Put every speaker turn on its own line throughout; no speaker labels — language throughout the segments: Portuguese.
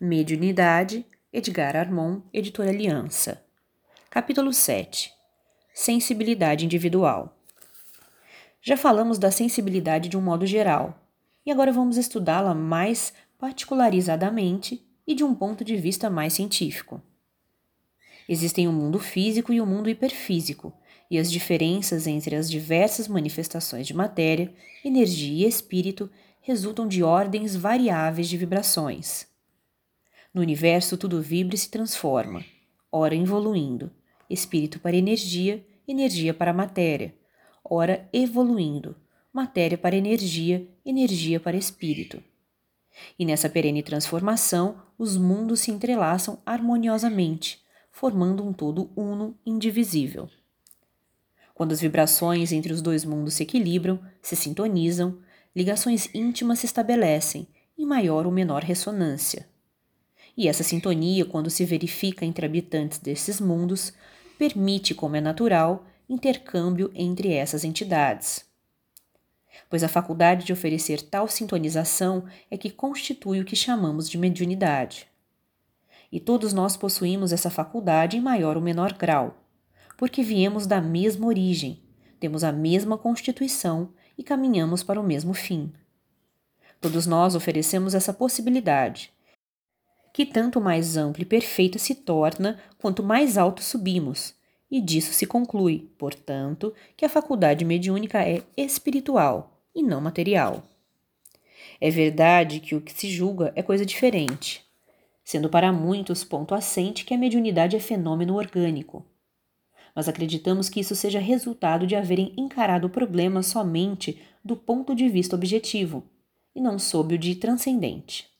Mediunidade, Edgar Armon, Editora Aliança. Capítulo 7 Sensibilidade individual. Já falamos da sensibilidade de um modo geral, e agora vamos estudá-la mais particularizadamente e de um ponto de vista mais científico. Existem o um mundo físico e o um mundo hiperfísico, e as diferenças entre as diversas manifestações de matéria, energia e espírito resultam de ordens variáveis de vibrações. No universo, tudo vibra e se transforma, ora evoluindo, espírito para energia, energia para matéria, ora evoluindo, matéria para energia, energia para espírito. E nessa perene transformação, os mundos se entrelaçam harmoniosamente, formando um todo uno indivisível. Quando as vibrações entre os dois mundos se equilibram, se sintonizam, ligações íntimas se estabelecem, em maior ou menor ressonância. E essa sintonia, quando se verifica entre habitantes desses mundos, permite, como é natural, intercâmbio entre essas entidades. Pois a faculdade de oferecer tal sintonização é que constitui o que chamamos de mediunidade. E todos nós possuímos essa faculdade em maior ou menor grau, porque viemos da mesma origem, temos a mesma constituição e caminhamos para o mesmo fim. Todos nós oferecemos essa possibilidade, que tanto mais ampla e perfeita se torna quanto mais alto subimos, e disso se conclui, portanto, que a faculdade mediúnica é espiritual e não material. É verdade que o que se julga é coisa diferente, sendo para muitos ponto assente que a mediunidade é fenômeno orgânico. Mas acreditamos que isso seja resultado de haverem encarado o problema somente do ponto de vista objetivo, e não sob o de transcendente.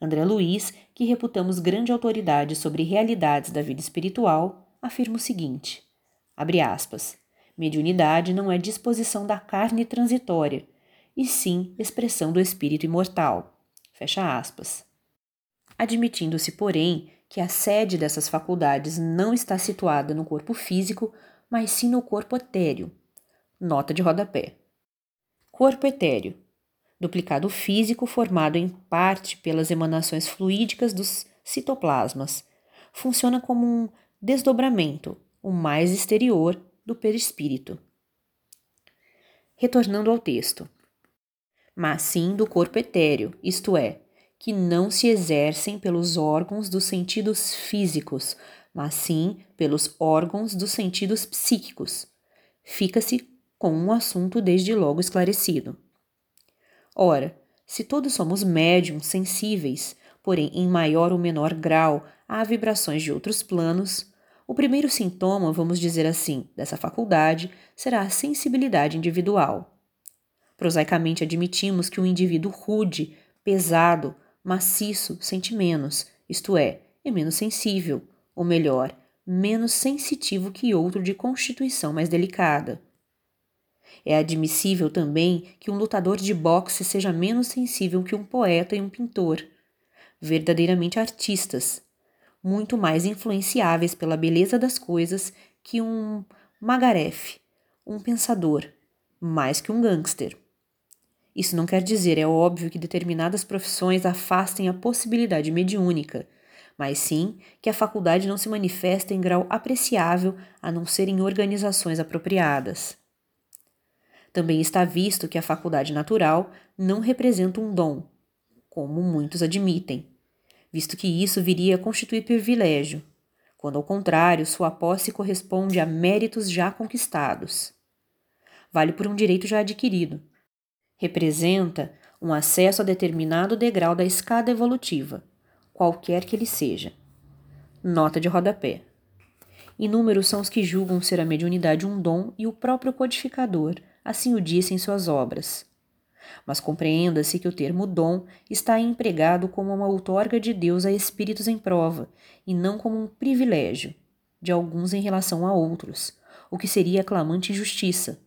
André Luiz, que reputamos grande autoridade sobre realidades da vida espiritual, afirma o seguinte: abre aspas. Mediunidade não é disposição da carne transitória, e sim expressão do espírito imortal. Fecha aspas. Admitindo-se, porém, que a sede dessas faculdades não está situada no corpo físico, mas sim no corpo etéreo. Nota de rodapé. Corpo etéreo duplicado físico formado em parte pelas emanações fluídicas dos citoplasmas. Funciona como um desdobramento, o mais exterior, do perispírito. Retornando ao texto. Mas sim do corpo etéreo, isto é, que não se exercem pelos órgãos dos sentidos físicos, mas sim pelos órgãos dos sentidos psíquicos. Fica-se com um assunto desde logo esclarecido. Ora, se todos somos médiums sensíveis, porém em maior ou menor grau a vibrações de outros planos, o primeiro sintoma, vamos dizer assim, dessa faculdade será a sensibilidade individual. Prosaicamente admitimos que um indivíduo rude, pesado, maciço sente menos, isto é, é menos sensível, ou melhor, menos sensitivo que outro de constituição mais delicada. É admissível também que um lutador de boxe seja menos sensível que um poeta e um pintor, verdadeiramente artistas, muito mais influenciáveis pela beleza das coisas que um Magaref, um pensador, mais que um gangster. Isso não quer dizer, é óbvio, que determinadas profissões afastem a possibilidade mediúnica, mas sim que a faculdade não se manifesta em grau apreciável a não ser em organizações apropriadas. Também está visto que a faculdade natural não representa um dom, como muitos admitem, visto que isso viria a constituir privilégio, quando ao contrário sua posse corresponde a méritos já conquistados. Vale por um direito já adquirido. Representa um acesso a determinado degrau da escada evolutiva, qualquer que ele seja. Nota de rodapé. Inúmeros são os que julgam ser a mediunidade um dom e o próprio codificador assim o disse em suas obras. Mas compreenda-se que o termo dom está empregado como uma outorga de Deus a espíritos em prova, e não como um privilégio de alguns em relação a outros, o que seria clamante injustiça.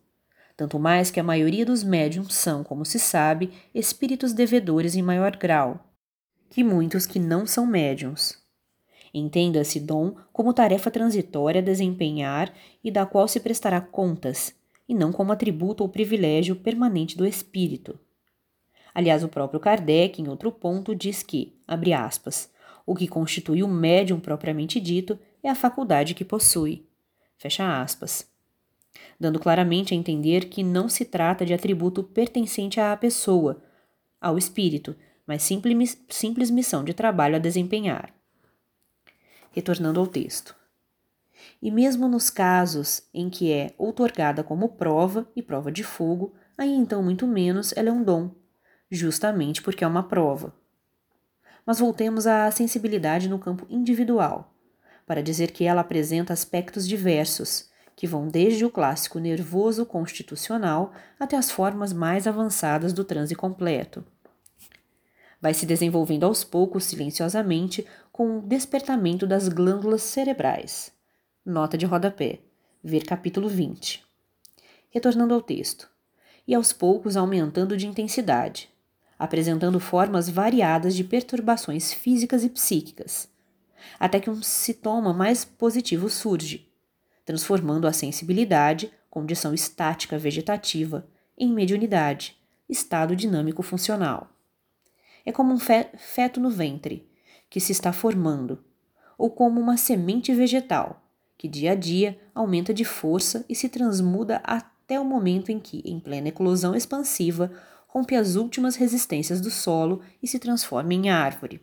Tanto mais que a maioria dos médiums são, como se sabe, espíritos devedores em maior grau, que muitos que não são médiums. Entenda-se dom como tarefa transitória a desempenhar e da qual se prestará contas, e não como atributo ou privilégio permanente do espírito. Aliás, o próprio Kardec, em outro ponto, diz que, abre aspas, o que constitui o médium propriamente dito é a faculdade que possui. Fecha aspas. Dando claramente a entender que não se trata de atributo pertencente à pessoa, ao espírito, mas simples, simples missão de trabalho a desempenhar. Retornando ao texto. E mesmo nos casos em que é outorgada como prova e prova de fogo, aí então muito menos ela é um dom, justamente porque é uma prova. Mas voltemos à sensibilidade no campo individual, para dizer que ela apresenta aspectos diversos, que vão desde o clássico nervoso constitucional até as formas mais avançadas do transe completo. Vai se desenvolvendo aos poucos, silenciosamente, com o despertamento das glândulas cerebrais. Nota de rodapé. Ver capítulo 20. Retornando ao texto. E aos poucos aumentando de intensidade, apresentando formas variadas de perturbações físicas e psíquicas, até que um sintoma mais positivo surge, transformando a sensibilidade, condição estática vegetativa, em mediunidade, estado dinâmico funcional. É como um feto no ventre, que se está formando, ou como uma semente vegetal, que dia a dia aumenta de força e se transmuda até o momento em que, em plena eclosão expansiva, rompe as últimas resistências do solo e se transforma em árvore.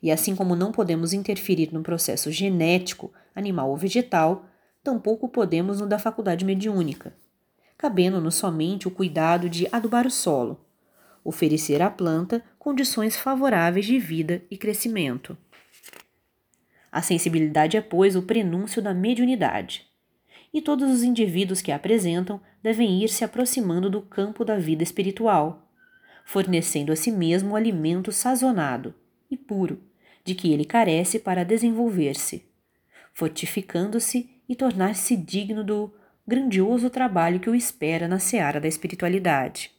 E assim como não podemos interferir no processo genético, animal ou vegetal, tampouco podemos no da faculdade mediúnica, cabendo-nos somente o cuidado de adubar o solo, oferecer à planta condições favoráveis de vida e crescimento. A sensibilidade é, pois, o prenúncio da mediunidade e todos os indivíduos que a apresentam devem ir se aproximando do campo da vida espiritual, fornecendo a si mesmo o alimento sazonado e puro de que ele carece para desenvolver-se, fortificando-se e tornar-se digno do grandioso trabalho que o espera na seara da espiritualidade.